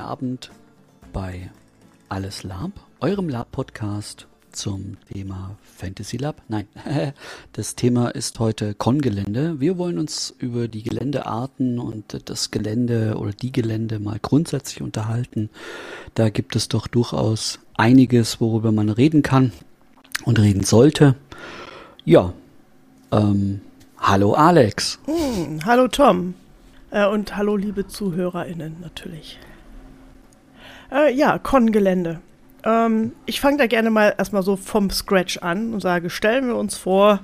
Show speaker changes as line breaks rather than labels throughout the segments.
guten Abend bei Alles Lab, eurem Lab-Podcast zum Thema Fantasy Lab. Nein, das Thema ist heute Con-Gelände. Wir wollen uns über die Geländearten und das Gelände oder die Gelände mal grundsätzlich unterhalten. Da gibt es doch durchaus einiges, worüber man reden kann und reden sollte. Ja, ähm, hallo Alex.
Hm, hallo Tom. Äh, und hallo liebe ZuhörerInnen natürlich. Äh, ja, Con-Gelände. Ähm, ich fange da gerne mal erstmal so vom Scratch an und sage, stellen wir uns vor,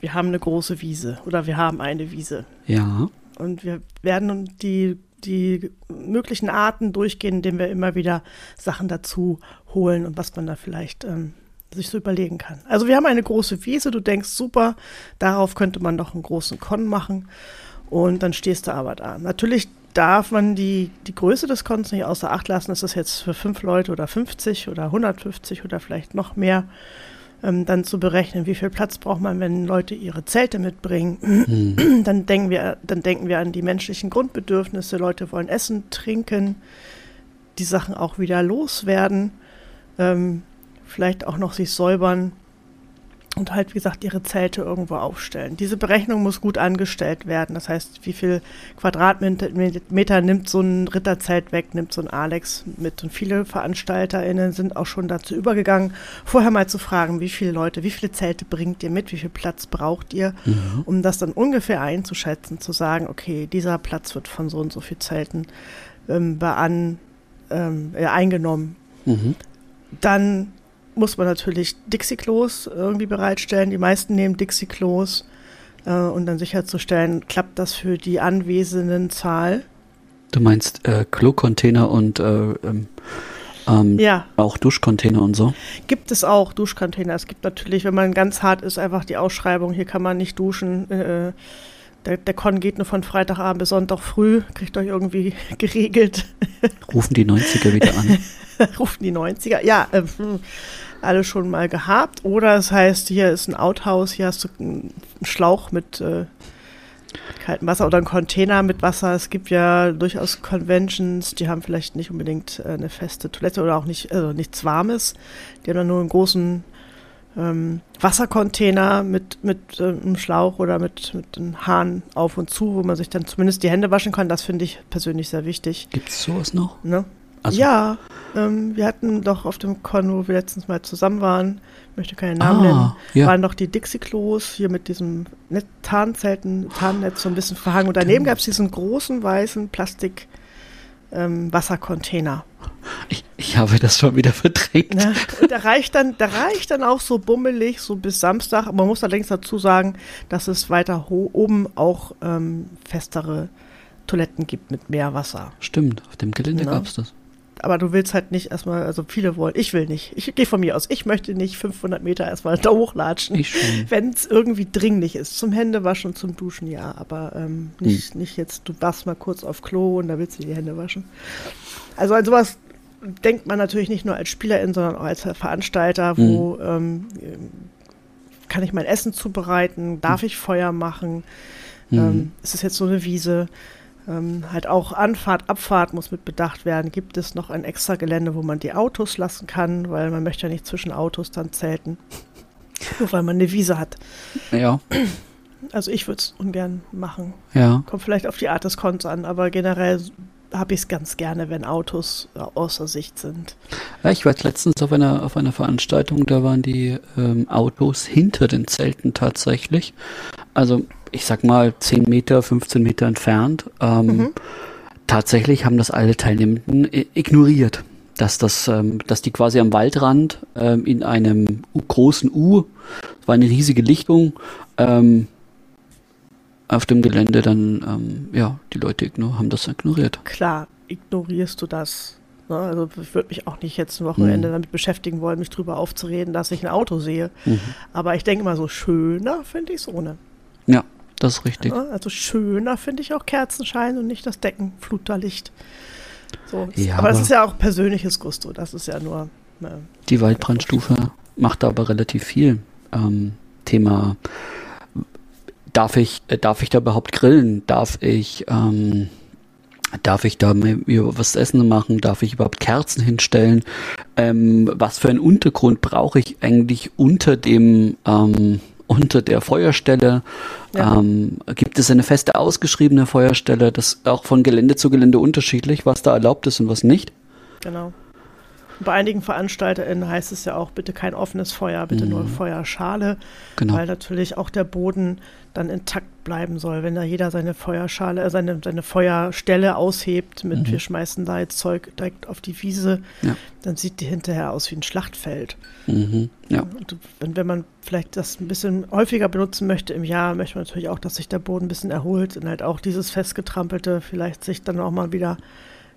wir haben eine große Wiese oder wir haben eine Wiese.
Ja.
Und wir werden die, die möglichen Arten durchgehen, indem wir immer wieder Sachen dazu holen und was man da vielleicht ähm, sich so überlegen kann. Also wir haben eine große Wiese, du denkst, super, darauf könnte man doch einen großen Con machen. Und dann stehst du aber da. Natürlich darf man die, die Größe des Kontos nicht außer Acht lassen. Ist das jetzt für fünf Leute oder 50 oder 150 oder vielleicht noch mehr? Ähm, dann zu berechnen, wie viel Platz braucht man, wenn Leute ihre Zelte mitbringen. Mhm. Dann, denken wir, dann denken wir an die menschlichen Grundbedürfnisse. Leute wollen essen, trinken, die Sachen auch wieder loswerden, ähm, vielleicht auch noch sich säubern und halt, wie gesagt, ihre Zelte irgendwo aufstellen. Diese Berechnung muss gut angestellt werden. Das heißt, wie viel Quadratmeter nimmt so ein Ritterzelt weg, nimmt so ein Alex mit. Und viele VeranstalterInnen sind auch schon dazu übergegangen, vorher mal zu fragen, wie viele Leute, wie viele Zelte bringt ihr mit, wie viel Platz braucht ihr, mhm. um das dann ungefähr einzuschätzen, zu sagen, okay, dieser Platz wird von so und so viel Zelten ähm, bean, ähm, äh, eingenommen. Mhm. Dann muss man natürlich Dixie-Klos irgendwie bereitstellen. Die meisten nehmen Dixie-Klos äh, und dann sicherzustellen, klappt das für die anwesenden Zahl.
Du meinst äh, Klo-Container und äh, ähm, ähm, ja. auch Duschcontainer und so?
Gibt es auch Duschcontainer. Es gibt natürlich, wenn man ganz hart ist, einfach die Ausschreibung, hier kann man nicht duschen. Äh, der, der Con geht nur von Freitagabend bis Sonntag früh, kriegt euch irgendwie geregelt.
Rufen die 90er wieder an.
Rufen die 90er, ja, äh, alle schon mal gehabt. Oder es heißt, hier ist ein Outhouse, hier hast du einen Schlauch mit äh, kaltem Wasser oder einen Container mit Wasser. Es gibt ja durchaus Conventions, die haben vielleicht nicht unbedingt äh, eine feste Toilette oder auch nicht, also nichts Warmes. Die haben dann nur einen großen ähm, Wassercontainer mit, mit äh, einem Schlauch oder mit, mit einem Hahn auf und zu, wo man sich dann zumindest die Hände waschen kann. Das finde ich persönlich sehr wichtig.
Gibt es sowas noch?
Ne? Also ja, ähm, wir hatten doch auf dem Con, wo wir letztens mal zusammen waren, ich möchte keinen Namen ah, nennen, ja. waren doch die Dixie-Klos hier mit diesem Net Tarnzelten, Tarnnetz so ein bisschen verhangen. Und daneben gab es diesen großen weißen Plastik- ähm, Wassercontainer.
Ich, ich, habe das schon wieder verdrängt.
Und der reicht, dann, der reicht dann auch so bummelig, so bis Samstag. Aber man muss allerdings dazu sagen, dass es weiter oben auch ähm, festere Toiletten gibt mit mehr Wasser.
Stimmt, auf dem Gelände ja. gab es das
aber du willst halt nicht erstmal, also viele wollen, ich will nicht. Ich gehe von mir aus, ich möchte nicht 500 Meter erstmal da hochlatschen, wenn es irgendwie dringlich ist. Zum Händewaschen und zum Duschen ja, aber ähm, nicht, hm. nicht jetzt, du warst mal kurz auf Klo und da willst du die Hände waschen. Also an sowas denkt man natürlich nicht nur als Spielerin, sondern auch als Veranstalter, wo hm. ähm, kann ich mein Essen zubereiten, darf hm. ich Feuer machen, hm. ähm, ist es jetzt so eine Wiese, ähm, halt auch Anfahrt, Abfahrt muss mit bedacht werden. Gibt es noch ein extra Gelände, wo man die Autos lassen kann, weil man möchte ja nicht zwischen Autos dann zelten. Nur weil man eine Wiese hat.
Ja.
Also ich würde es ungern machen.
Ja.
Kommt vielleicht auf die Art des Konts an, aber generell habe ich es ganz gerne, wenn Autos außer Sicht sind.
Ja, ich war letztens auf einer, auf einer Veranstaltung, da waren die ähm, Autos hinter den Zelten tatsächlich. Also ich sag mal 10 Meter, 15 Meter entfernt. Ähm, mhm. Tatsächlich haben das alle Teilnehmenden ignoriert, dass das, ähm, dass die quasi am Waldrand ähm, in einem großen U, das war eine riesige Lichtung, ähm, auf dem Gelände dann, ähm, ja, die Leute haben das ignoriert.
Klar, ignorierst du das. Ne? Also ich würde mich auch nicht jetzt ein Wochenende mhm. damit beschäftigen wollen, mich drüber aufzureden, dass ich ein Auto sehe. Mhm. Aber ich denke mal, so schöner finde ich es ohne.
Das ist richtig.
Also schöner finde ich auch Kerzenschein und nicht das Deckenfluterlicht. So,
ja,
aber, aber das ist ja auch persönliches Gusto. Das ist ja nur.
Äh, die Waldbrandstufe macht aber relativ viel. Ähm, Thema, darf ich, äh, darf ich da überhaupt grillen? Darf ich, ähm, Darf ich da was essen machen? Darf ich überhaupt Kerzen hinstellen? Ähm, was für einen Untergrund brauche ich eigentlich unter dem ähm, unter der Feuerstelle? Ja. Ähm, gibt es eine feste ausgeschriebene Feuerstelle? Das ist auch von Gelände zu Gelände unterschiedlich, was da erlaubt ist und was nicht.
Genau. Bei einigen VeranstalterInnen heißt es ja auch, bitte kein offenes Feuer, bitte mhm. nur Feuerschale, genau. weil natürlich auch der Boden dann intakt bleiben soll, wenn da jeder seine Feuerschale, äh, seine, seine Feuerstelle aushebt mit, mhm. wir schmeißen da jetzt Zeug direkt auf die Wiese, ja. dann sieht die hinterher aus wie ein Schlachtfeld. Mhm. Ja. Und wenn, man vielleicht das ein bisschen häufiger benutzen möchte im Jahr, möchte man natürlich auch, dass sich der Boden ein bisschen erholt und halt auch dieses festgetrampelte vielleicht sich dann auch mal wieder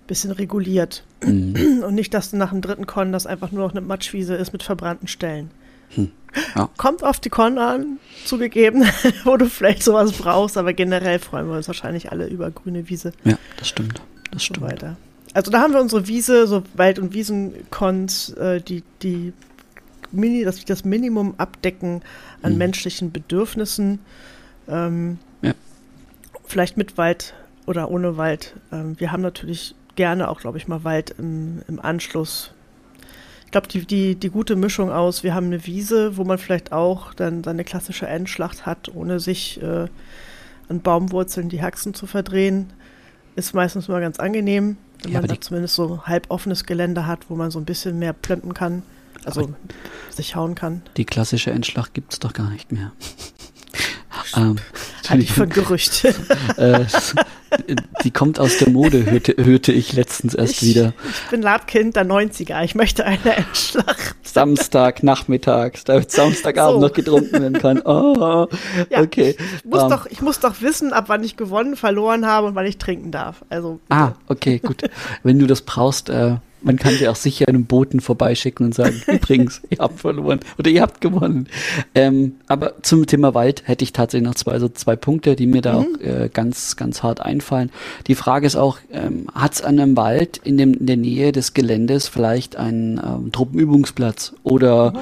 bisschen reguliert. Mhm. Und nicht, dass nach dem dritten Con das einfach nur noch eine Matschwiese ist mit verbrannten Stellen. Hm. Ja. Kommt auf die Con an, zugegeben, wo du vielleicht sowas brauchst, aber generell freuen wir uns wahrscheinlich alle über grüne Wiese.
Ja, das stimmt. Das stimmt. So
weiter. Also da haben wir unsere Wiese, so Wald- und Wiesencons, äh, die, die Mini, das, das Minimum abdecken an mhm. menschlichen Bedürfnissen. Ähm, ja. Vielleicht mit Wald oder ohne Wald. Ähm, wir haben natürlich gerne auch, glaube ich, mal Wald im, im Anschluss. Ich glaube, die, die, die gute Mischung aus, wir haben eine Wiese, wo man vielleicht auch dann seine klassische Endschlacht hat, ohne sich äh, an Baumwurzeln die Haxen zu verdrehen, ist meistens mal ganz angenehm, wenn ja, man da zumindest so halb offenes Gelände hat, wo man so ein bisschen mehr plümpen kann, also sich hauen kann.
Die klassische Endschlacht gibt es doch gar nicht mehr.
Ähm, Hatte ich von Gerücht. äh,
die kommt aus der Mode, hörte, hörte ich letztens erst
ich,
wieder.
Ich bin Labkind der 90er. Ich möchte eine Endschlacht.
Samstag, nachmittags, damit Samstagabend so. noch getrunken werden kann. Oh, ja, okay.
Ich muss, um, ähm. doch, ich muss doch wissen, ab wann ich gewonnen, verloren habe und wann ich trinken darf. Also,
ah, okay, gut. Wenn du das brauchst, äh, man kann dir auch sicher einen Boten vorbeischicken und sagen, übrigens, ihr habt verloren oder ihr habt gewonnen. Ähm, aber zum Thema Wald hätte ich tatsächlich noch zwei, also zwei Punkte, die mir da mhm. auch äh, ganz, ganz hart einfallen. Die Frage ist auch, ähm, hat es an einem Wald in, dem, in der Nähe des Geländes vielleicht einen ähm, Truppenübungsplatz oder mhm.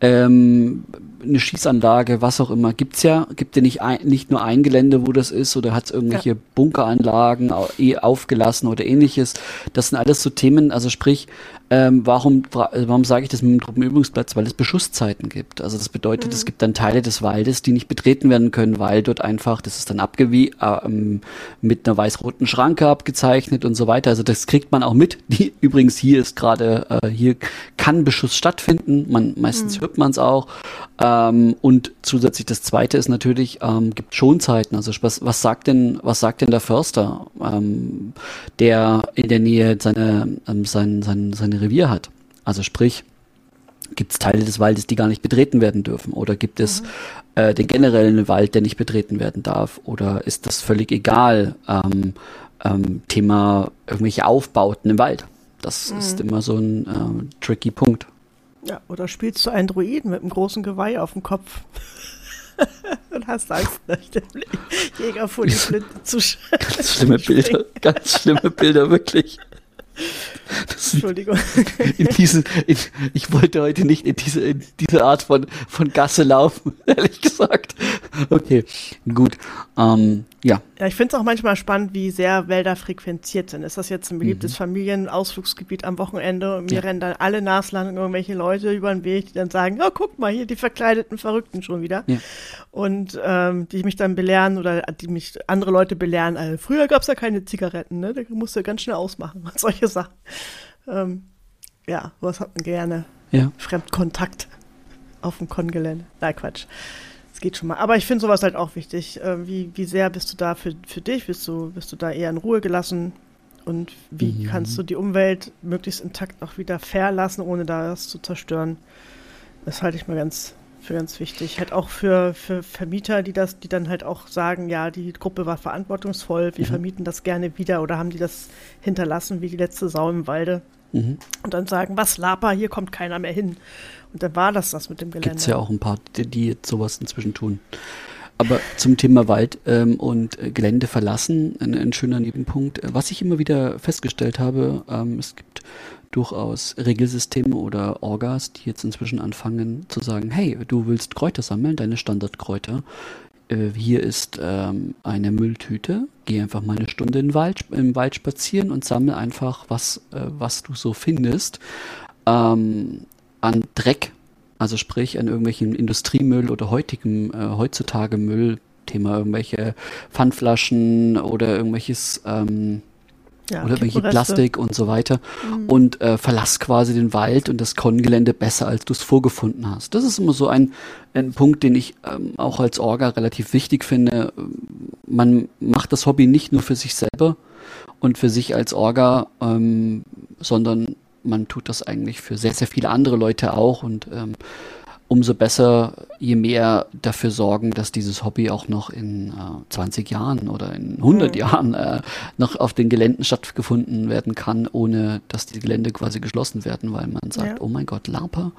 ähm, eine Schießanlage, was auch immer, gibt's ja, gibt ja nicht ein, nicht nur ein Gelände, wo das ist, oder hat es irgendwelche ja. Bunkeranlagen eh aufgelassen oder ähnliches. Das sind alles so Themen, also sprich, ähm, warum warum sage ich das mit dem Truppenübungsplatz? Weil es Beschusszeiten gibt. Also das bedeutet, mhm. es gibt dann Teile des Waldes, die nicht betreten werden können, weil dort einfach, das ist dann abgewie ähm, mit einer weiß-roten Schranke abgezeichnet und so weiter. Also das kriegt man auch mit. Die, übrigens hier ist gerade, äh, hier kann Beschuss stattfinden. Man meistens mhm. hört man es auch. Ähm, und zusätzlich das Zweite ist natürlich, ähm, gibt Schonzeiten. Also was, was sagt denn, was sagt denn der Förster, ähm, der in der Nähe seine, ähm, sein, sein, seine Revier hat? Also sprich, gibt es Teile des Waldes, die gar nicht betreten werden dürfen? Oder gibt es mhm. äh, den generellen Wald, der nicht betreten werden darf? Oder ist das völlig egal? Ähm, ähm, Thema irgendwelche Aufbauten im Wald. Das mhm. ist immer so ein äh, tricky Punkt.
Ja, oder spielst du einen Druiden mit einem großen Geweih auf dem Kopf? und hast Angst, Jäger vor die Flinte zu
Ganz schlimme Bilder, ganz schlimme Bilder, wirklich.
Das Entschuldigung.
In diese, in, ich wollte heute nicht in diese, in diese Art von, von Gasse laufen, ehrlich gesagt. Okay, gut. Ähm, ja.
Ja, ich finde es auch manchmal spannend, wie sehr Wälder frequentiert sind. Ist das jetzt ein beliebtes mhm. Familienausflugsgebiet am Wochenende und mir ja. rennen dann alle naslang irgendwelche Leute über den Weg, die dann sagen, oh, guck mal, hier die verkleideten Verrückten schon wieder. Ja. Und ähm, die mich dann belehren oder die mich andere Leute belehren, also, früher gab es ja keine Zigaretten, ne? Da musst du ganz schnell ausmachen und solche Sachen. Ähm, ja, was hat man gerne? Ja. Fremdkontakt auf dem Kongelände. Nein, Quatsch geht schon mal. Aber ich finde sowas halt auch wichtig. Äh, wie, wie sehr bist du da für, für dich? Bist du, bist du da eher in Ruhe gelassen? Und wie mhm. kannst du die Umwelt möglichst intakt auch wieder verlassen, ohne da das zu zerstören? Das halte ich mal ganz für ganz wichtig. Halt auch für, für Vermieter, die das, die dann halt auch sagen, ja, die Gruppe war verantwortungsvoll, wir mhm. vermieten das gerne wieder oder haben die das hinterlassen wie die letzte Sau im Walde. Mhm. Und dann sagen, was Lapa, hier kommt keiner mehr hin. Und dann war das das mit dem Gelände.
Gibt es ja auch ein paar, die, die jetzt sowas inzwischen tun. Aber zum Thema Wald ähm, und äh, Gelände verlassen, ein, ein, schöner Nebenpunkt. Was ich immer wieder festgestellt habe, ähm, es gibt durchaus Regelsysteme oder Orgas, die jetzt inzwischen anfangen zu sagen, hey, du willst Kräuter sammeln, deine Standardkräuter. Äh, hier ist ähm, eine Mülltüte, geh einfach mal eine Stunde in Wald, im Wald spazieren und sammle einfach, was, äh, was du so findest ähm, an Dreck, also sprich an irgendwelchen Industriemüll oder heutigem, äh, heutzutage Müll, Thema irgendwelche Pfandflaschen oder irgendwelches ähm, ja, oder irgendwelche Plastik und so weiter mhm. und äh, verlass quasi den Wald und das Kongelände besser, als du es vorgefunden hast. Das ist immer so ein, ein Punkt, den ich ähm, auch als Orga relativ wichtig finde. Man macht das Hobby nicht nur für sich selber und für sich als Orga, ähm, sondern man tut das eigentlich für sehr, sehr viele andere Leute auch und ähm, umso besser, je mehr dafür sorgen, dass dieses Hobby auch noch in äh, 20 Jahren oder in 100 mhm. Jahren äh, noch auf den Geländen stattgefunden werden kann, ohne dass die Gelände quasi geschlossen werden, weil man sagt, ja. oh mein Gott, Larper,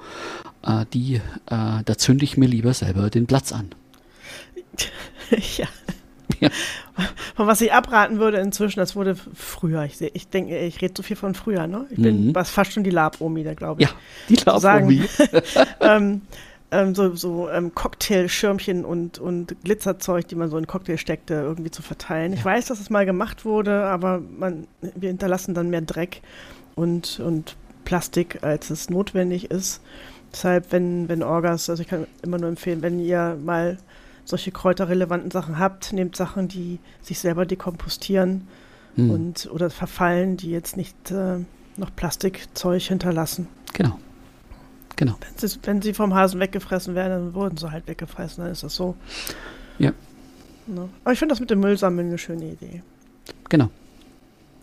äh, die, äh, da zünde ich mir lieber selber den Platz an.
ja. Ja. Von was ich abraten würde inzwischen, das wurde früher. Ich, ich denke, ich rede so viel von früher, ne? Ich bin mhm. fast schon die Lab-Omi, da glaube ich. Ja,
die Lab-Omi.
ähm, ähm, so, so ähm, Cocktailschirmchen und, und Glitzerzeug, die man so in Cocktail steckte, irgendwie zu verteilen. Ja. Ich weiß, dass es mal gemacht wurde, aber man, wir hinterlassen dann mehr Dreck und, und Plastik, als es notwendig ist. Deshalb, wenn, wenn Orgas, also ich kann immer nur empfehlen, wenn ihr mal solche kräuterrelevanten Sachen habt, nehmt Sachen, die sich selber dekompostieren hm. und oder verfallen, die jetzt nicht äh, noch Plastikzeug hinterlassen.
Genau. Genau.
Wenn sie, wenn sie, vom Hasen weggefressen werden, dann wurden sie halt weggefressen, dann ist das so.
Ja.
Ne? Aber ich finde das mit dem Müllsammeln eine schöne Idee.
Genau.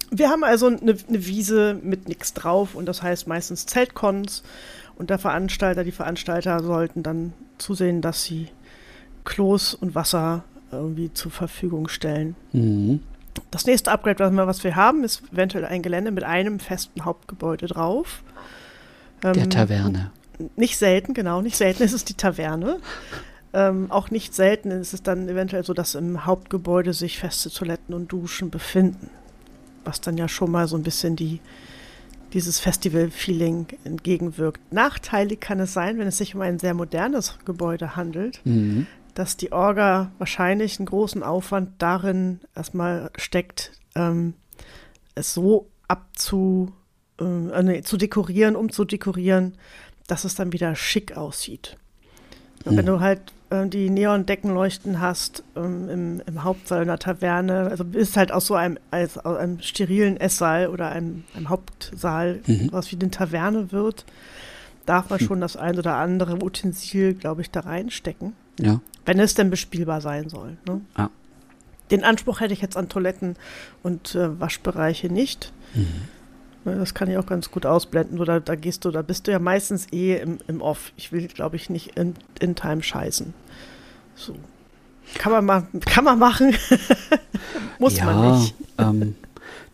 Wir haben also eine, eine Wiese mit nichts drauf und das heißt meistens Zeltkons und der Veranstalter, die Veranstalter sollten dann zusehen, dass sie Klos und Wasser irgendwie zur Verfügung stellen. Mhm. Das nächste Upgrade, was wir haben, ist eventuell ein Gelände mit einem festen Hauptgebäude drauf.
Der ähm, Taverne.
Nicht selten, genau, nicht selten ist es die Taverne. Ähm, auch nicht selten ist es dann eventuell so, dass im Hauptgebäude sich feste Toiletten und Duschen befinden. Was dann ja schon mal so ein bisschen die, dieses Festival-Feeling entgegenwirkt. Nachteilig kann es sein, wenn es sich um ein sehr modernes Gebäude handelt, mhm. Dass die Orga wahrscheinlich einen großen Aufwand darin erstmal steckt, ähm, es so abzu, äh, nee, zu dekorieren, um zu dekorieren, dass es dann wieder schick aussieht. Und wenn hm. du halt äh, die Neondeckenleuchten hast ähm, im, im, Hauptsaal einer Taverne, also bist halt aus so einem, als, aus einem sterilen Esssaal oder einem, einem Hauptsaal, mhm. was wie eine Taverne wird, darf man hm. schon das ein oder andere Utensil, glaube ich, da reinstecken.
Ja.
Wenn es denn bespielbar sein soll. Ne?
Ja.
Den Anspruch hätte ich jetzt an Toiletten und äh, Waschbereiche nicht. Mhm. Ne, das kann ich auch ganz gut ausblenden. Oder da gehst du, da bist du ja meistens eh im, im Off. Ich will, glaube ich, nicht in, in Time scheißen. So. Kann man, ma kann man machen. Muss ja, man nicht.
Ähm,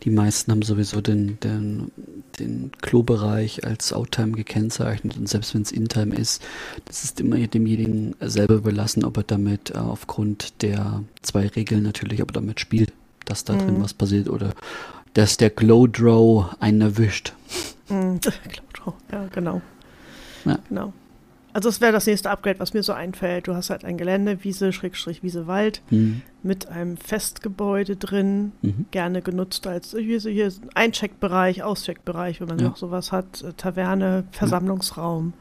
die meisten haben sowieso den, den, den Klobereich als Outtime gekennzeichnet und selbst wenn es Intime ist, das ist immer demjenigen selber überlassen, ob er damit äh, aufgrund der zwei Regeln natürlich, ob er damit spielt, dass da mhm. drin was passiert oder dass der Glowdrow einen erwischt.
Mm, Glowdrow, ja, genau. Ja. Genau. Also es wäre das nächste Upgrade, was mir so einfällt. Du hast halt ein Gelände, Wiese, Schrägstrich, Wiese, Wald, mhm. mit einem Festgebäude drin, mhm. gerne genutzt als hier, hier Eincheckbereich, Auscheckbereich, wenn man ja. noch sowas hat, äh, Taverne, Versammlungsraum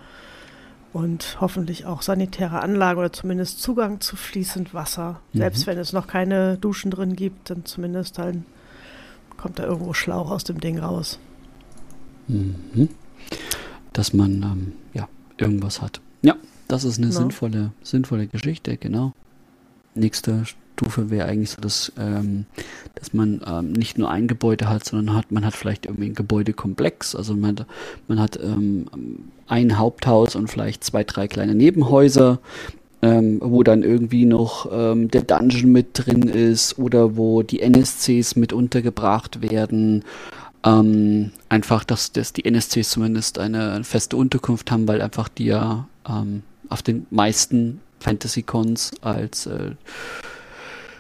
ja. und hoffentlich auch sanitäre Anlage oder zumindest Zugang zu fließend Wasser. Mhm. Selbst wenn es noch keine Duschen drin gibt, dann zumindest ein kommt da irgendwo Schlauch aus dem Ding raus.
Mhm. Dass man ähm, irgendwas hat. Ja, das ist eine genau. sinnvolle, sinnvolle Geschichte, genau. Nächste Stufe wäre eigentlich so, dass, ähm, dass man ähm, nicht nur ein Gebäude hat, sondern hat, man hat vielleicht irgendwie ein Gebäudekomplex. Also man, man hat ähm, ein Haupthaus und vielleicht zwei, drei kleine Nebenhäuser ähm, wo dann irgendwie noch ähm, der Dungeon mit drin ist oder wo die NSCs mit untergebracht werden. Ähm, einfach, dass, dass die NSCs zumindest eine, feste Unterkunft haben, weil einfach die ja ähm, auf den meisten Fantasy-Cons als äh,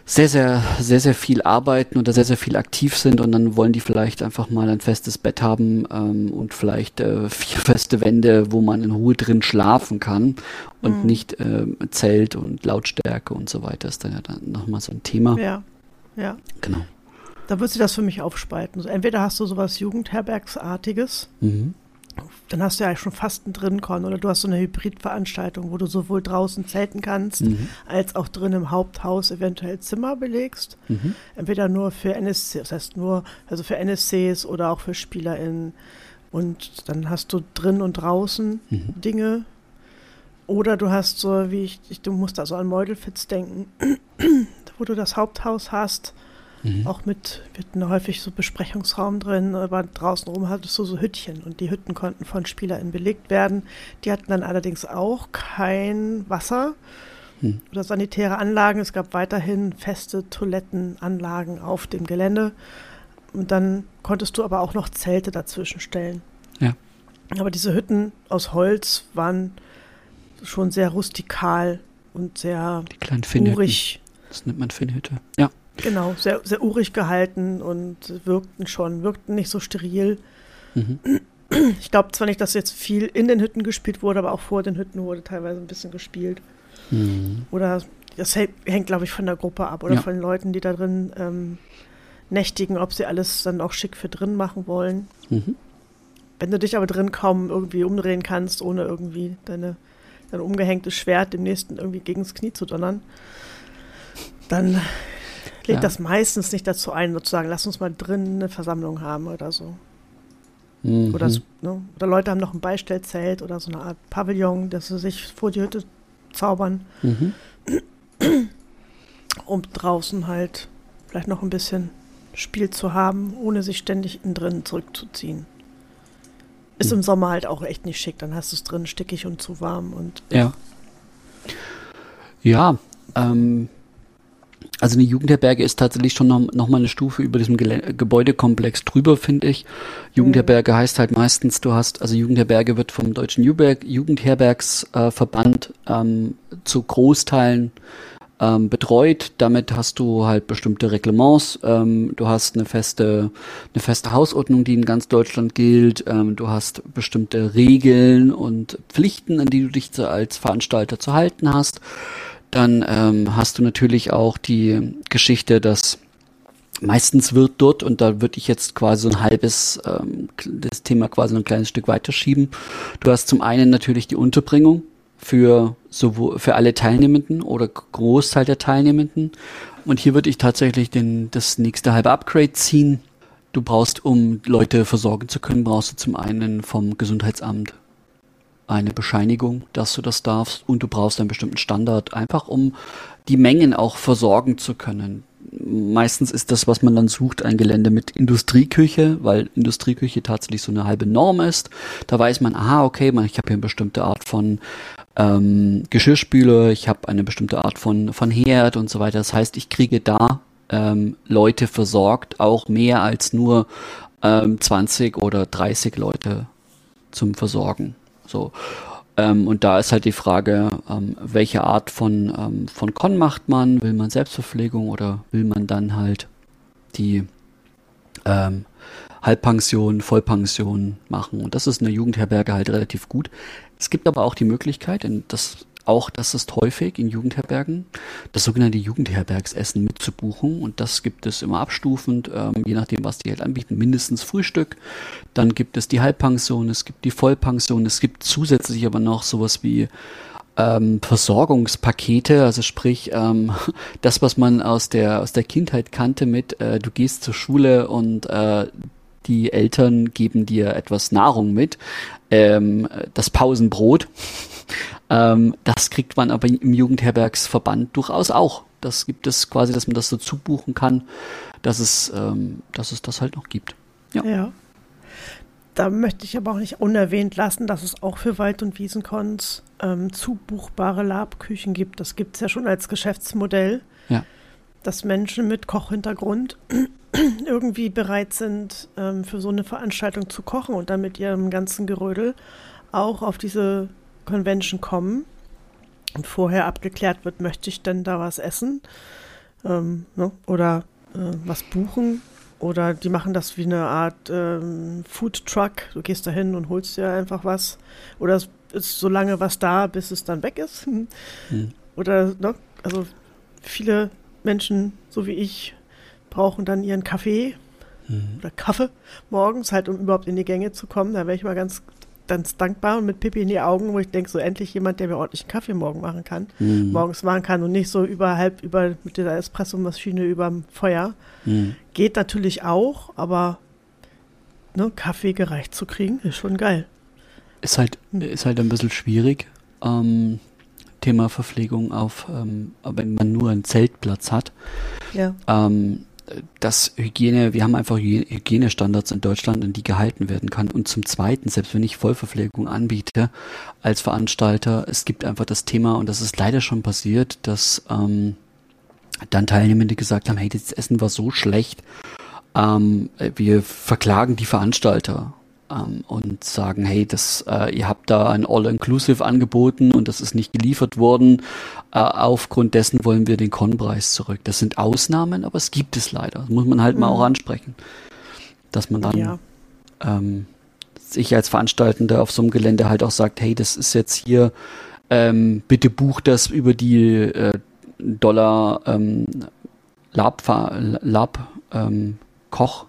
sehr, sehr, sehr, sehr viel arbeiten oder sehr, sehr viel aktiv sind und dann wollen die vielleicht einfach mal ein festes Bett haben ähm, und vielleicht äh, vier feste Wände, wo man in Ruhe drin schlafen kann und mhm. nicht äh, Zelt und Lautstärke und so weiter ist dann ja dann nochmal so ein Thema.
Ja, ja.
Genau.
Da wird sich das für mich aufspalten. Also entweder hast du sowas Jugendherbergsartiges, mhm dann hast du ja schon fast einen Drinkon oder du hast so eine Hybridveranstaltung, wo du sowohl draußen zelten kannst, mhm. als auch drin im Haupthaus eventuell Zimmer belegst. Mhm. Entweder nur für NSC, das heißt nur, also für NSCs oder auch für SpielerInnen. Und dann hast du drin und draußen mhm. Dinge. Oder du hast so, wie ich, du musst also an Meudelfits denken, wo du das Haupthaus hast Mhm. Auch mit, wir hatten häufig so Besprechungsraum drin, aber draußen rum hattest du so Hüttchen und die Hütten konnten von SpielerInnen belegt werden. Die hatten dann allerdings auch kein Wasser mhm. oder sanitäre Anlagen. Es gab weiterhin feste Toilettenanlagen auf dem Gelände. Und dann konntest du aber auch noch Zelte dazwischen stellen.
Ja.
Aber diese Hütten aus Holz waren schon sehr rustikal und sehr
Die kleinen urig. Das nennt man Finnhütte. Ja.
Genau, sehr, sehr urig gehalten und wirkten schon, wirkten nicht so steril. Mhm. Ich glaube zwar nicht, dass jetzt viel in den Hütten gespielt wurde, aber auch vor den Hütten wurde teilweise ein bisschen gespielt. Mhm. Oder das hängt, glaube ich, von der Gruppe ab oder ja. von den Leuten, die da drin ähm, nächtigen, ob sie alles dann auch schick für drin machen wollen. Mhm. Wenn du dich aber drin kaum irgendwie umdrehen kannst, ohne irgendwie deine, dein umgehängtes Schwert dem nächsten irgendwie gegen das Knie zu donnern, dann lädt ja. das meistens nicht dazu ein, sozusagen, lass uns mal drin eine Versammlung haben oder so. Mhm. Oder, ne? oder Leute haben noch ein Beistellzelt oder so eine Art Pavillon, dass sie sich vor die Hütte zaubern, mhm. um draußen halt vielleicht noch ein bisschen Spiel zu haben, ohne sich ständig innen drin zurückzuziehen. Ist mhm. im Sommer halt auch echt nicht schick, dann hast du es drin stickig und zu warm und.
Ja. Ja, ähm, also eine Jugendherberge ist tatsächlich schon noch, noch mal eine Stufe über diesem Gele Gebäudekomplex drüber, finde ich. Jugendherberge heißt halt meistens, du hast, also Jugendherberge wird vom Deutschen Jugendherbergsverband äh, ähm, zu Großteilen ähm, betreut. Damit hast du halt bestimmte Reglements. Ähm, du hast eine feste, eine feste Hausordnung, die in ganz Deutschland gilt. Ähm, du hast bestimmte Regeln und Pflichten, an die du dich als Veranstalter zu halten hast. Dann ähm, hast du natürlich auch die Geschichte, dass meistens wird dort, und da würde ich jetzt quasi so ein halbes, ähm, das Thema quasi ein kleines Stück weiterschieben. Du hast zum einen natürlich die Unterbringung für sowohl für alle Teilnehmenden oder Großteil der Teilnehmenden. Und hier würde ich tatsächlich den, das nächste halbe Upgrade ziehen. Du brauchst, um Leute versorgen zu können, brauchst du zum einen vom Gesundheitsamt eine Bescheinigung, dass du das darfst und du brauchst einen bestimmten Standard, einfach um die Mengen auch versorgen zu können. Meistens ist das, was man dann sucht, ein Gelände mit Industrieküche, weil Industrieküche tatsächlich so eine halbe Norm ist. Da weiß man, aha, okay, ich habe hier eine bestimmte Art von ähm, Geschirrspüler, ich habe eine bestimmte Art von, von Herd und so weiter. Das heißt, ich kriege da ähm, Leute versorgt, auch mehr als nur ähm, 20 oder 30 Leute zum Versorgen. So. Ähm, und da ist halt die Frage, ähm, welche Art von, ähm, von Con macht man? Will man Selbstverpflegung oder will man dann halt die ähm, Halbpension, Vollpension machen? Und das ist in der Jugendherberge halt relativ gut. Es gibt aber auch die Möglichkeit, und das auch, das ist häufig in Jugendherbergen, das sogenannte Jugendherbergsessen mitzubuchen. Und das gibt es immer abstufend, ähm, je nachdem, was die halt anbieten. Mindestens Frühstück. Dann gibt es die Halbpension, es gibt die Vollpension. Es gibt zusätzlich aber noch sowas wie ähm, Versorgungspakete, also sprich ähm, das, was man aus der aus der Kindheit kannte mit äh, du gehst zur Schule und äh, die Eltern geben dir etwas Nahrung mit, ähm, das Pausenbrot. Ähm, das kriegt man aber im Jugendherbergsverband durchaus auch. Das gibt es quasi, dass man das dazu buchen kann, dass es, ähm, dass es das halt noch gibt.
Ja. ja. Da möchte ich aber auch nicht unerwähnt lassen, dass es auch für Wald- und Wiesenkons ähm, zubuchbare Labküchen gibt. Das gibt es ja schon als Geschäftsmodell.
Ja.
Dass Menschen mit Kochhintergrund irgendwie bereit sind, ähm, für so eine Veranstaltung zu kochen und dann mit ihrem ganzen Gerödel auch auf diese Convention kommen und vorher abgeklärt wird, möchte ich denn da was essen? ähm, ne? oder äh, was buchen. Oder die machen das wie eine Art ähm, Food Truck. Du gehst da hin und holst dir einfach was. Oder es ist so lange was da, bis es dann weg ist. Hm. Oder, ne? also viele Menschen, so wie ich, brauchen dann ihren Kaffee mhm. oder Kaffee morgens, halt um überhaupt in die Gänge zu kommen. Da wäre ich mal ganz, ganz dankbar und mit Pippi in die Augen, wo ich denke, so endlich jemand, der mir ordentlich einen Kaffee morgen machen kann, mhm. morgens machen kann und nicht so überhalb über mit dieser Espressomaschine überm Feuer. Mhm. Geht natürlich auch, aber ne, Kaffee gereicht zu kriegen, ist schon geil.
Ist halt, hm. ist halt ein bisschen schwierig. Ähm, Thema Verpflegung auf, ähm, wenn man nur einen Zeltplatz hat. Ja. Ähm, dass Hygiene, wir haben einfach Hygienestandards in Deutschland, an die gehalten werden kann. Und zum Zweiten, selbst wenn ich Vollverpflegung anbiete als Veranstalter, es gibt einfach das Thema, und das ist leider schon passiert, dass ähm, dann Teilnehmende gesagt haben, hey, das Essen war so schlecht, ähm, wir verklagen die Veranstalter ähm, und sagen, hey, das, äh, ihr habt da ein All-Inclusive angeboten und das ist nicht geliefert worden. Äh, aufgrund dessen wollen wir den Konpreis zurück. Das sind Ausnahmen, aber es gibt es leider. Das muss man halt mhm. mal auch ansprechen. Dass man dann ja. ähm, sich als Veranstaltender auf so einem Gelände halt auch sagt, hey, das ist jetzt hier, ähm, bitte bucht das über die äh, Dollar ähm, Lab, Lab ähm, Koch.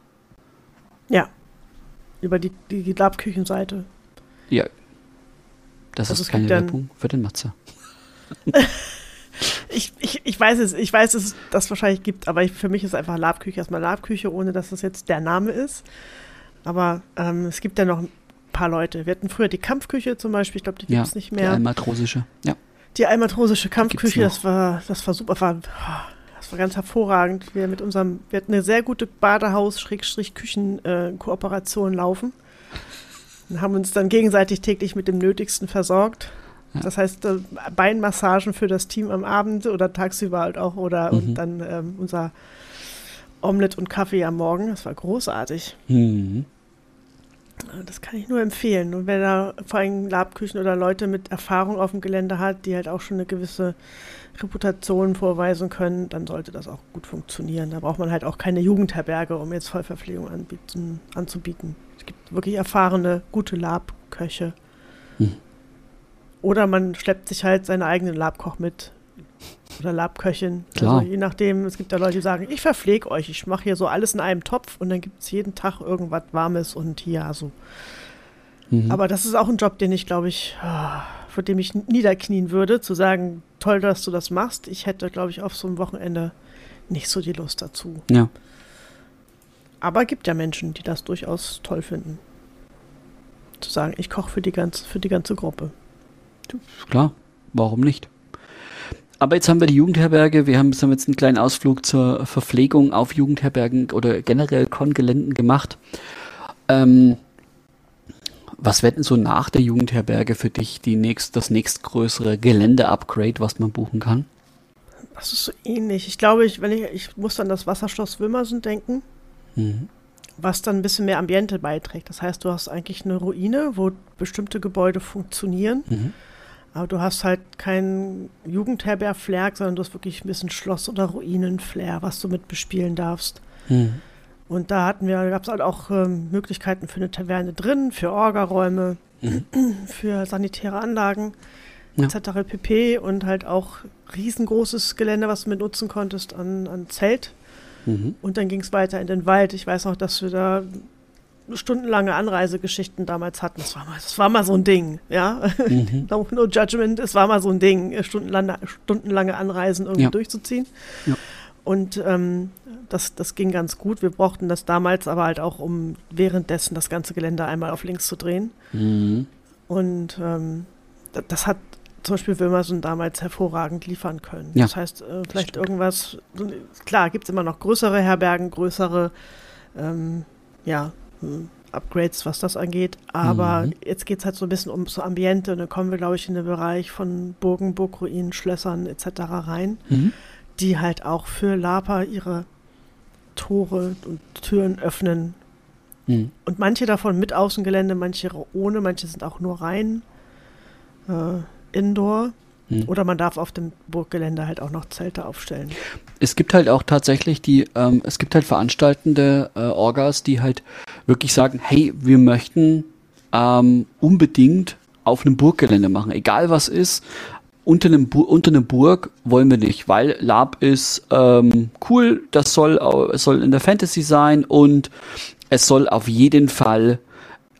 Über die, die, Labküchenseite.
Ja. Das also ist keine Werbung für den Matze.
ich, ich, ich weiß es, ich weiß es, das wahrscheinlich gibt, aber ich, für mich ist einfach Labküche erstmal Labküche, ohne dass das jetzt der Name ist. Aber ähm, es gibt ja noch ein paar Leute. Wir hatten früher die Kampfküche zum Beispiel, ich glaube, die gibt es ja, nicht mehr.
Die almatrosische, ja.
Die almatrosische Kampfküche, das war, das war super, war, das war ganz hervorragend. Wir mit unserem, wir hatten eine sehr gute Badehaus-Küchen-Kooperation äh, laufen. Und haben uns dann gegenseitig täglich mit dem Nötigsten versorgt. Ja. Das heißt, äh, Beinmassagen für das Team am Abend oder tagsüber halt auch oder mhm. und dann ähm, unser Omelette und Kaffee am Morgen. Das war großartig. Mhm. Das kann ich nur empfehlen. Und wer da vor allem Labküchen oder Leute mit Erfahrung auf dem Gelände hat, die halt auch schon eine gewisse Reputation vorweisen können, dann sollte das auch gut funktionieren. Da braucht man halt auch keine Jugendherberge, um jetzt Vollverpflegung anbieten, anzubieten. Es gibt wirklich erfahrene, gute Labköche. Hm. Oder man schleppt sich halt seinen eigenen Labkoch mit. Oder Labköchin. Klar. Also je nachdem, es gibt ja Leute, die sagen, ich verpflege euch, ich mache hier so alles in einem Topf und dann gibt es jeden Tag irgendwas Warmes und hier so. Mhm. Aber das ist auch ein Job, den ich, glaube ich, ah, vor dem ich niederknien würde, zu sagen, toll, dass du das machst. Ich hätte, glaube ich, auf so einem Wochenende nicht so die Lust dazu.
Ja.
Aber gibt ja Menschen, die das durchaus toll finden. Zu sagen, ich koche für die ganze, für die ganze Gruppe.
Klar, warum nicht? Aber jetzt haben wir die Jugendherberge, wir haben, haben jetzt einen kleinen Ausflug zur Verpflegung auf Jugendherbergen oder generell Kongeländen gemacht. Ähm, was wird denn so nach der Jugendherberge für dich die nächst, das nächstgrößere Gelände-Upgrade, was man buchen kann?
Das ist so ähnlich. Ich glaube, ich, wenn ich, ich muss an das Wasserschloss Wilmersen denken, mhm. was dann ein bisschen mehr Ambiente beiträgt. Das heißt, du hast eigentlich eine Ruine, wo bestimmte Gebäude funktionieren. Mhm. Aber du hast halt kein Jugendherberg-Flair, sondern du hast wirklich ein bisschen Schloss- oder Ruinen-Flair, was du mit bespielen darfst. Mhm. Und da hatten wir, gab es halt auch ähm, Möglichkeiten für eine Taverne drin, für Orgaräume, mhm. für sanitäre Anlagen ja. etc. pp. Und halt auch riesengroßes Gelände, was du mit nutzen konntest an, an Zelt. Mhm. Und dann ging es weiter in den Wald. Ich weiß auch, dass wir da stundenlange Anreisegeschichten damals hatten. Das war mal, das war mal so ein Ding, ja. Mhm. no, no, judgment, es war mal so ein Ding, stundenlange, stundenlange Anreisen irgendwie ja. durchzuziehen. Ja. Und ähm, das, das ging ganz gut. Wir brauchten das damals aber halt auch, um währenddessen das ganze Gelände einmal auf links zu drehen. Mhm. Und ähm, das, das hat zum Beispiel Wilmerson damals hervorragend liefern können. Ja, das heißt, äh, vielleicht das irgendwas, klar, gibt es immer noch größere Herbergen, größere ähm, ja, Upgrades, was das angeht. Aber mhm. jetzt geht es halt so ein bisschen um so Ambiente und dann kommen wir, glaube ich, in den Bereich von Burgen, Burgruinen, Schlössern etc. rein, mhm. Die halt auch für Lapa ihre Tore und Türen öffnen. Mhm. Und manche davon mit Außengelände, manche ohne, manche sind auch nur rein äh, Indoor. Hm. Oder man darf auf dem Burggelände halt auch noch Zelte aufstellen.
Es gibt halt auch tatsächlich die, ähm, es gibt halt veranstaltende äh, Orgas, die halt wirklich sagen, hey, wir möchten ähm, unbedingt auf einem Burggelände machen, egal was ist. Unter einem, Bu unter einem Burg wollen wir nicht, weil Lab ist ähm, cool, das soll, es soll in der Fantasy sein und es soll auf jeden Fall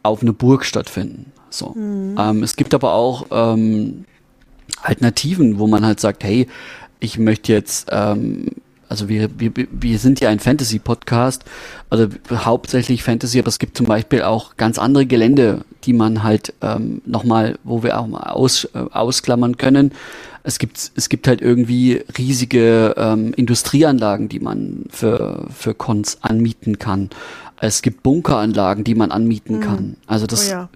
auf einer Burg stattfinden. So. Mhm. Ähm, es gibt aber auch ähm, Alternativen, wo man halt sagt, hey, ich möchte jetzt, ähm, also wir, wir, wir sind ja ein Fantasy-Podcast, also hauptsächlich Fantasy, aber es gibt zum Beispiel auch ganz andere Gelände, die man halt ähm, nochmal, wo wir auch mal aus, äh, ausklammern können. Es gibt, es gibt halt irgendwie riesige ähm, Industrieanlagen, die man für, für Cons anmieten kann. Es gibt Bunkeranlagen, die man anmieten mhm. kann. Also das oh ja.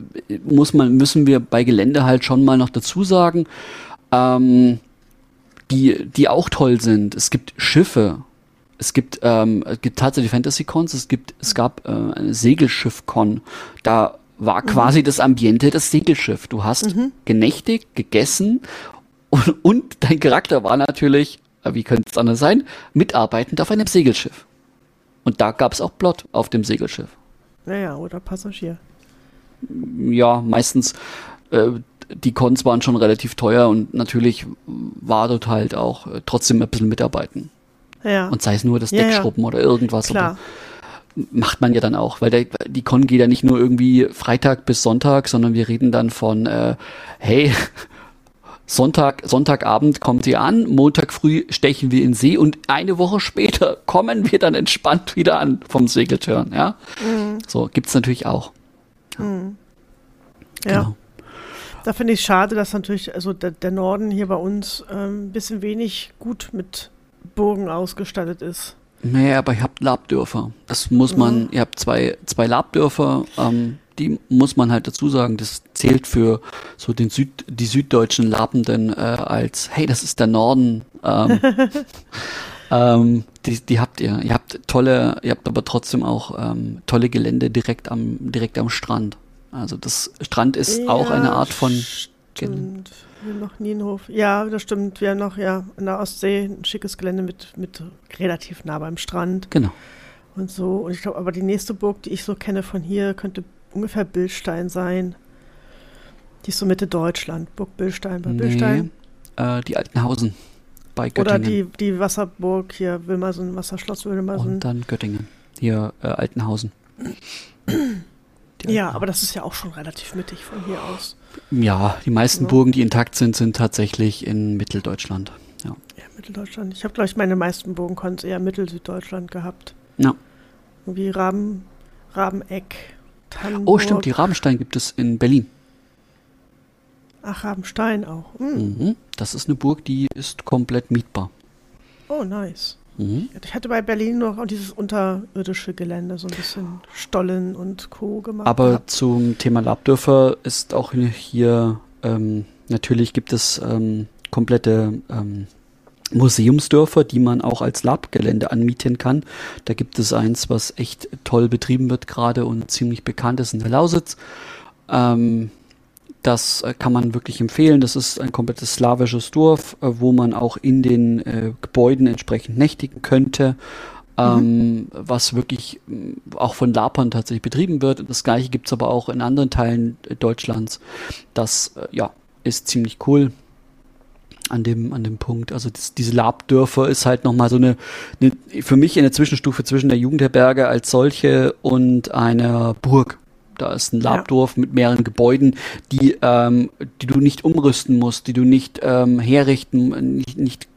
muss man, müssen wir bei Gelände halt schon mal noch dazu sagen. Ähm, die, die auch toll sind. Es gibt Schiffe. Es gibt, ähm, es gibt tatsächlich Fantasy-Cons. Es gibt, es gab äh, eine Segelschiff-Con. Da war mhm. quasi das Ambiente das Segelschiff. Du hast mhm. genächtigt, gegessen und, und dein Charakter war natürlich, äh, wie könnte es anders sein, mitarbeitend auf einem Segelschiff. Und da gab es auch Plot auf dem Segelschiff.
Naja, oder Passagier.
Ja, meistens. Äh, die Cons waren schon relativ teuer und natürlich war dort halt auch äh, trotzdem ein bisschen mitarbeiten. Ja. Und sei es nur das Deck ja, schrubben oder irgendwas. Klar. Oder macht man ja dann auch, weil der, die Con geht ja nicht nur irgendwie Freitag bis Sonntag, sondern wir reden dann von, äh, hey, Sonntag, Sonntagabend kommt ihr an, Montag früh stechen wir in See und eine Woche später kommen wir dann entspannt wieder an vom Segeltörn, ja. Mhm. So, gibt's natürlich auch.
Ja. Mhm. ja. Genau. Da finde ich schade, dass natürlich, also der, der Norden hier bei uns ein ähm, bisschen wenig gut mit Burgen ausgestattet ist.
Nee, aber ihr habt Labdörfer. Das muss man, mhm. ihr habt zwei, zwei Labdörfer, ähm, die muss man halt dazu sagen, das zählt für so den Süd, die süddeutschen Labenden äh, als, hey, das ist der Norden. Ähm, ähm, die, die habt ihr. Ihr habt tolle, ihr habt aber trotzdem auch ähm, tolle Gelände direkt am, direkt am Strand. Also das Strand ist ja, auch eine Art von
Stimmt. Wir haben noch Nienhof. Ja, das stimmt. Wir haben noch ja in der Ostsee ein schickes Gelände mit, mit relativ nah beim Strand.
Genau.
Und so. Und ich glaube, aber die nächste Burg, die ich so kenne von hier, könnte ungefähr Billstein sein. Die ist so Mitte Deutschland. Burg Billstein bei nee, Billstein.
Äh, die Altenhausen bei
Göttingen. Oder die, die Wasserburg hier, Wilmersen, Wasserschloss Wilmersen.
Und dann Göttingen. Hier äh, Altenhausen.
Ja, aber das ist ja auch schon relativ mittig von hier aus.
Ja, die meisten ja. Burgen, die intakt sind, sind tatsächlich in Mitteldeutschland. Ja,
ja Mitteldeutschland. Ich habe, glaube ich, meine meisten Burgen eher Mittel-Süddeutschland gehabt.
Ja.
Wie Raben, Rabeneck,
Tannenburg. Oh, stimmt, die Rabenstein gibt es in Berlin.
Ach, Rabenstein auch.
Mhm. Mhm. Das ist eine Burg, die ist komplett mietbar.
Oh, nice. Mhm. Ich hatte bei Berlin noch auch dieses unterirdische Gelände, so ein bisschen Stollen und Co. gemacht.
Aber gehabt. zum Thema Labdörfer ist auch hier, ähm, natürlich gibt es ähm, komplette ähm, Museumsdörfer, die man auch als Labgelände anmieten kann. Da gibt es eins, was echt toll betrieben wird gerade und ziemlich bekannt ist in der Lausitz. Ähm, das äh, kann man wirklich empfehlen. Das ist ein komplettes slawisches Dorf, äh, wo man auch in den äh, Gebäuden entsprechend nächtigen könnte. Ähm, mhm. was wirklich äh, auch von Lapern tatsächlich betrieben wird. Das gleiche gibt es aber auch in anderen Teilen Deutschlands. Das äh, ja, ist ziemlich cool an dem, an dem Punkt. Also das, diese Labdörfer ist halt nochmal so eine, eine, für mich eine Zwischenstufe zwischen der Jugendherberge als solche und einer Burg. Da ist ein Labdorf ja. mit mehreren Gebäuden, die, ähm, die du nicht umrüsten musst, die du nicht ähm, herrichten, nicht, nicht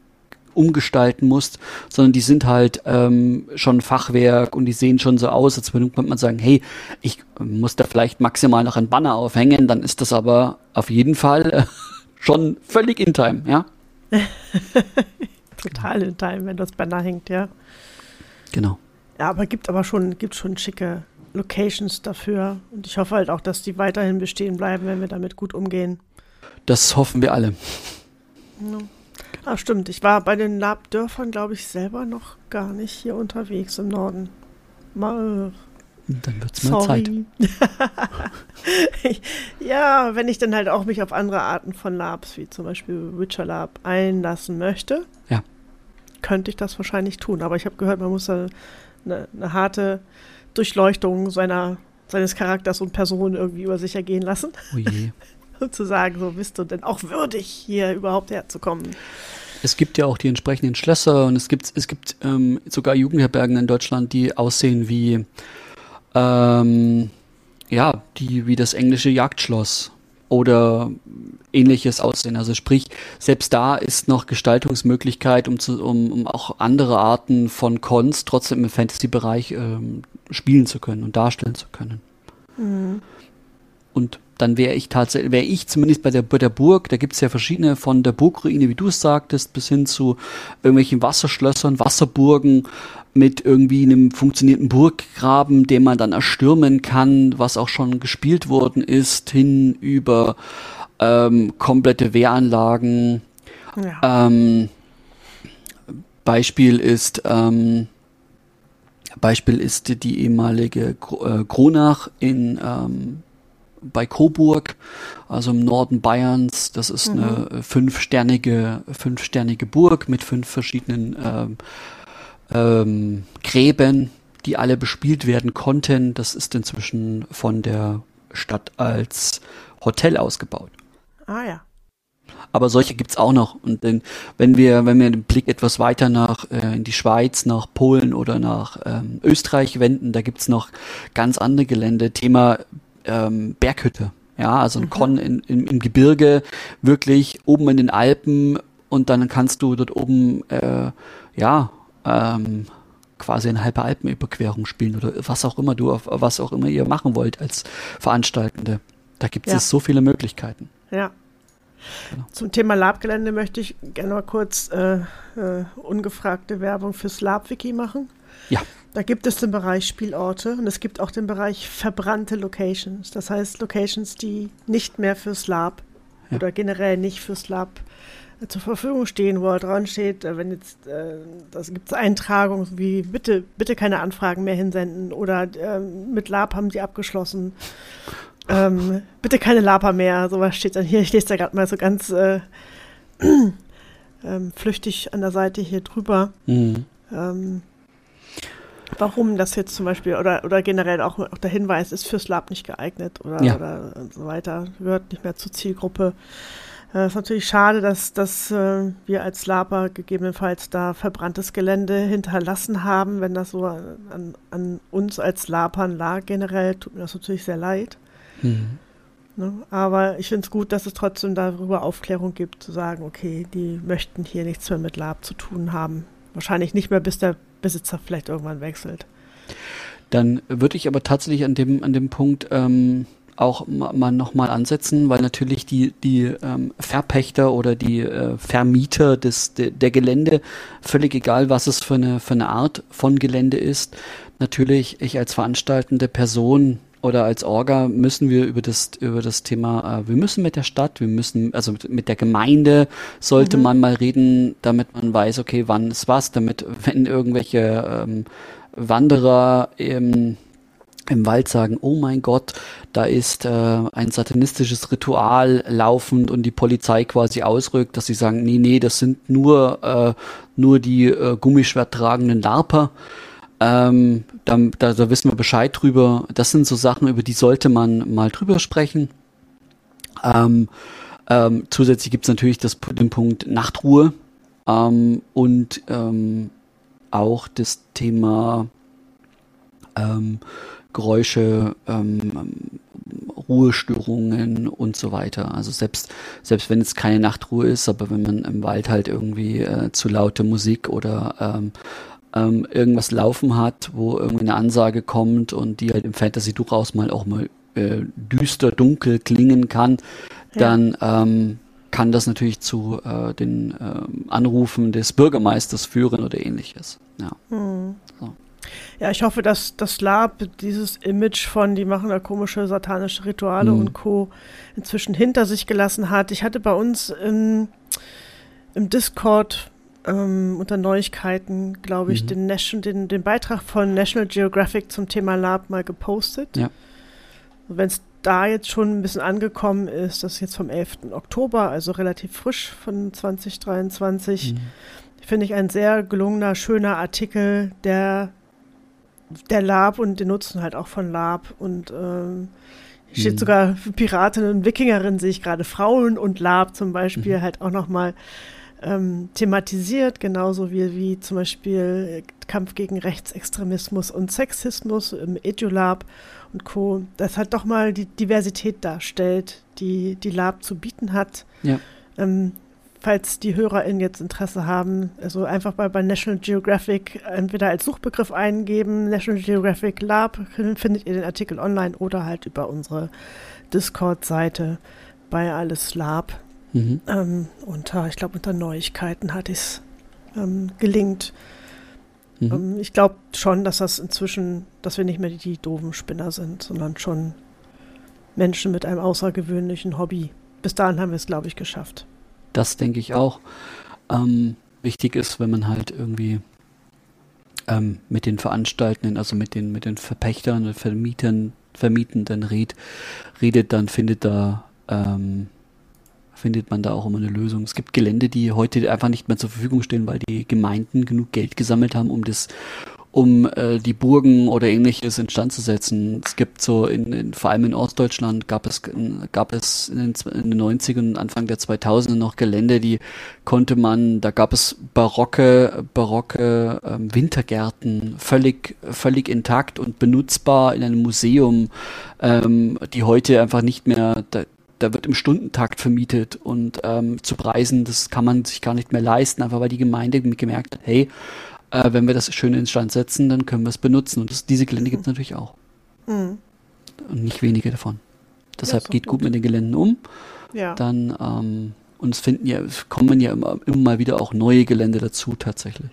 umgestalten musst, sondern die sind halt ähm, schon Fachwerk und die sehen schon so aus, als würde man sagen, hey, ich muss da vielleicht maximal noch ein Banner aufhängen, dann ist das aber auf jeden Fall äh, schon völlig in Time, ja.
Total in Time, wenn das Banner hängt, ja.
Genau.
Ja, aber gibt aber schon, gibt schon schicke Locations dafür. Und ich hoffe halt auch, dass die weiterhin bestehen bleiben, wenn wir damit gut umgehen.
Das hoffen wir alle.
Ja. Ah, stimmt. Ich war bei den Labdörfern, glaube ich, selber noch gar nicht hier unterwegs im Norden. Mal.
Dann wird es mal Zeit.
ja, wenn ich dann halt auch mich auf andere Arten von Labs, wie zum Beispiel Witcher Lab, einlassen möchte,
ja.
könnte ich das wahrscheinlich tun. Aber ich habe gehört, man muss da eine, eine, harte Durchleuchtung seiner, seines Charakters und Person irgendwie über sich ergehen lassen.
Oh je.
um zu sagen, so bist du denn auch würdig, hier überhaupt herzukommen.
Es gibt ja auch die entsprechenden Schlösser und es gibt, es gibt ähm, sogar Jugendherbergen in Deutschland, die aussehen wie ähm, ja, die wie das englische Jagdschloss oder ähnliches aussehen. Also sprich, selbst da ist noch Gestaltungsmöglichkeit, um, zu, um, um auch andere Arten von Cons trotzdem im Fantasy-Bereich ähm, spielen zu können und darstellen zu können. Mhm. Und dann wäre ich tatsächlich, wäre ich zumindest bei der, bei der Burg, da gibt es ja verschiedene von der Burgruine, wie du es sagtest, bis hin zu irgendwelchen Wasserschlössern, Wasserburgen mit irgendwie einem funktionierenden Burggraben, den man dann erstürmen kann, was auch schon gespielt worden ist, hin über ähm, komplette Wehranlagen. Ja. Ähm, Beispiel ist ähm, Beispiel ist die ehemalige äh, Kronach in ähm, bei Coburg, also im Norden Bayerns. Das ist mhm. eine fünfsternige, fünfsternige Burg mit fünf verschiedenen ähm, ähm, Gräben, die alle bespielt werden konnten. Das ist inzwischen von der Stadt als Hotel ausgebaut.
Ah ja.
Aber solche gibt's auch noch. Und denn, wenn wir, wenn wir den Blick etwas weiter nach äh, in die Schweiz, nach Polen oder nach ähm, Österreich wenden, da gibt's noch ganz andere Gelände. Thema ähm, Berghütte. Ja, also ein mhm. Con in, in, im Gebirge, wirklich oben in den Alpen und dann kannst du dort oben, äh, ja, ähm, quasi eine halbe Alpenüberquerung spielen oder was auch immer du, was auch immer ihr machen wollt als Veranstaltende. Da gibt es ja. so viele Möglichkeiten.
Ja. Genau. Zum Thema Labgelände möchte ich gerne mal kurz äh, äh, ungefragte Werbung fürs Lab-Wiki machen.
Ja.
Da gibt es den Bereich Spielorte und es gibt auch den Bereich verbrannte Locations. Das heißt Locations, die nicht mehr fürs Lab ja. oder generell nicht fürs Lab äh, zur Verfügung stehen, wo dran steht, äh, wenn jetzt, äh, das gibt es Eintragungen wie bitte, bitte keine Anfragen mehr hinsenden oder äh, mit Lab haben sie abgeschlossen. Ähm, bitte keine Lapa mehr, sowas steht dann hier. Ich lese da gerade mal so ganz äh, ähm, flüchtig an der Seite hier drüber. Mhm. Ähm, warum das jetzt zum Beispiel oder, oder generell auch, auch der Hinweis ist fürs Lab nicht geeignet oder, ja. oder so weiter, gehört nicht mehr zur Zielgruppe. Es äh, ist natürlich schade, dass, dass äh, wir als Laper gegebenenfalls da verbranntes Gelände hinterlassen haben. Wenn das so an, an uns als Lapern lag generell, tut mir das natürlich sehr leid. Mhm. Ne? Aber ich finde es gut, dass es trotzdem darüber Aufklärung gibt, zu sagen, okay, die möchten hier nichts mehr mit Lab zu tun haben. Wahrscheinlich nicht mehr, bis der Besitzer vielleicht irgendwann wechselt.
Dann würde ich aber tatsächlich an dem, an dem Punkt ähm, auch mal nochmal ansetzen, weil natürlich die, die ähm, Verpächter oder die äh, Vermieter des, de, der Gelände, völlig egal, was es für eine, für eine Art von Gelände ist, natürlich ich als veranstaltende Person oder als Orga müssen wir über das über das Thema, äh, wir müssen mit der Stadt, wir müssen, also mit, mit der Gemeinde sollte mhm. man mal reden, damit man weiß, okay, wann ist was, damit wenn irgendwelche ähm, Wanderer im, im Wald sagen, oh mein Gott, da ist äh, ein satanistisches Ritual laufend und die Polizei quasi ausrückt, dass sie sagen, nee, nee, das sind nur, äh, nur die äh, Gummischwert tragenden Larper ähm, da, da, da wissen wir Bescheid drüber. Das sind so Sachen, über die sollte man mal drüber sprechen. Ähm, ähm, zusätzlich gibt es natürlich das, den Punkt Nachtruhe ähm, und ähm, auch das Thema ähm, Geräusche, ähm, Ruhestörungen und so weiter. Also selbst, selbst wenn es keine Nachtruhe ist, aber wenn man im Wald halt irgendwie äh, zu laute Musik oder ähm, ähm, irgendwas laufen hat, wo irgendwie eine Ansage kommt und die halt im Fantasy durchaus mal auch mal äh, düster, dunkel klingen kann, ja. dann ähm, kann das natürlich zu äh, den äh, Anrufen des Bürgermeisters führen oder ähnliches. Ja.
Hm. So. Ja, ich hoffe, dass das Lab dieses Image von, die machen da komische satanische Rituale hm. und Co. inzwischen hinter sich gelassen hat. Ich hatte bei uns im, im Discord ähm, unter Neuigkeiten, glaube ich, mhm. den, Nation, den, den Beitrag von National Geographic zum Thema Lab mal gepostet.
Ja.
Wenn es da jetzt schon ein bisschen angekommen ist, das ist jetzt vom 11. Oktober, also relativ frisch von 2023. Mhm. Finde ich ein sehr gelungener, schöner Artikel, der der Lab und den Nutzen halt auch von Lab und ähm, hier steht mhm. sogar Piratin und Wikingerin, sehe ich gerade. Frauen und Lab zum Beispiel mhm. halt auch nochmal ähm, thematisiert, genauso wie, wie zum Beispiel Kampf gegen Rechtsextremismus und Sexismus im EduLab und Co. Das halt doch mal die Diversität darstellt, die die Lab zu bieten hat.
Ja.
Ähm, falls die HörerInnen jetzt Interesse haben, also einfach mal bei National Geographic entweder als Suchbegriff eingeben, National Geographic Lab, findet ihr den Artikel online oder halt über unsere Discord-Seite bei Alles Lab. Mhm. Ähm, unter, ich glaube, unter Neuigkeiten hat es ähm, gelingt. Mhm. Ähm, ich glaube schon, dass das inzwischen, dass wir nicht mehr die, die doofen Spinner sind, sondern schon Menschen mit einem außergewöhnlichen Hobby. Bis dahin haben wir es, glaube ich, geschafft.
Das denke ich auch. Ähm, wichtig ist, wenn man halt irgendwie ähm, mit den Veranstaltenden, also mit den, mit den Verpächtern und Vermietern, Vermietenden red, redet, dann findet da ähm, findet man da auch immer eine Lösung. Es gibt Gelände, die heute einfach nicht mehr zur Verfügung stehen, weil die Gemeinden genug Geld gesammelt haben, um das um äh, die Burgen oder ähnliches instand zu setzen. Es gibt so, in, in, vor allem in Ostdeutschland gab es, gab es in den, in den 90ern und Anfang der 2000er noch Gelände, die konnte man, da gab es barocke, barocke ähm, Wintergärten, völlig, völlig intakt und benutzbar in einem Museum, ähm, die heute einfach nicht mehr, da, da wird im Stundentakt vermietet und ähm, zu Preisen, das kann man sich gar nicht mehr leisten, einfach weil die Gemeinde gemerkt hat, hey, äh, wenn wir das schön instand setzen, dann können wir es benutzen. Und das, diese Gelände gibt es natürlich auch. Mhm. Und nicht wenige davon. Deshalb ja, geht gut. gut mit den Geländen um. Ja. Dann, ähm, und es finden ja, es kommen ja immer, immer mal wieder auch neue Gelände dazu tatsächlich.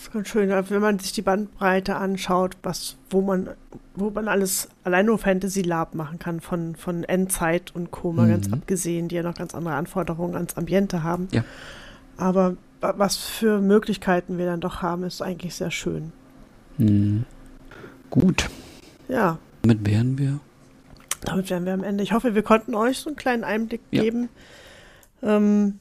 Das ist ganz schön, wenn man sich die Bandbreite anschaut, was, wo man, wo man alles allein nur Fantasy Lab machen kann, von, von Endzeit und Co. mal mhm. ganz abgesehen, die ja noch ganz andere Anforderungen ans Ambiente haben.
Ja.
Aber was für Möglichkeiten wir dann doch haben, ist eigentlich sehr schön.
Hm. Gut.
Ja.
Damit wären wir.
Damit wären wir am Ende. Ich hoffe, wir konnten euch so einen kleinen Einblick ja. geben. Ähm,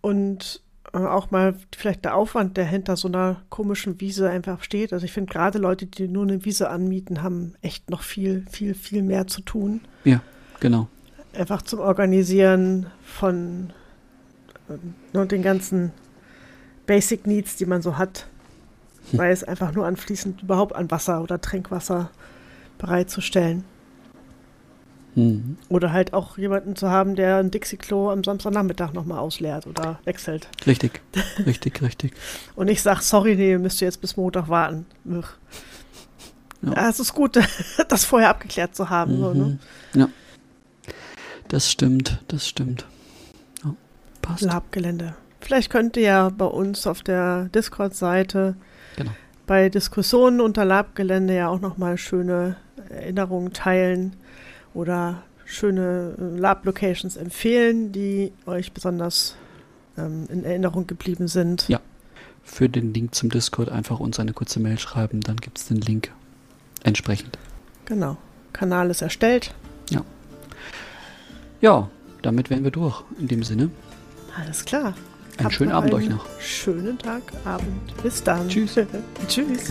und auch mal vielleicht der Aufwand, der hinter so einer komischen Wiese einfach steht. Also ich finde gerade Leute, die nur eine Wiese anmieten, haben echt noch viel, viel, viel mehr zu tun.
Ja, genau.
Einfach zum Organisieren von äh, den ganzen Basic Needs, die man so hat. Hm. Sei es einfach nur anfließend überhaupt an Wasser oder Trinkwasser bereitzustellen. Mhm. Oder halt auch jemanden zu haben, der ein Dixie-Klo am Samstagnachmittag nochmal ausleert oder wechselt.
Richtig, richtig, richtig.
Und ich sag, sorry, nee, müsst ihr jetzt bis Montag warten. Ja. ja. es ist gut, das vorher abgeklärt zu haben.
Mhm. So, ne? Ja. Das stimmt, das stimmt.
Ja, passt. Labgelände. Vielleicht könnt ihr ja bei uns auf der Discord-Seite genau. bei Diskussionen unter Labgelände ja auch nochmal schöne Erinnerungen teilen oder schöne äh, Lab-Locations empfehlen, die euch besonders ähm, in Erinnerung geblieben sind.
Ja. Für den Link zum Discord einfach uns eine kurze Mail schreiben, dann gibt es den Link entsprechend.
Genau. Kanal ist erstellt.
Ja. Ja, damit wären wir durch in dem Sinne.
Alles klar.
Einen schönen Abend euch noch.
Schönen Tag, Abend. Bis dann.
Tschüss.
Tschüss.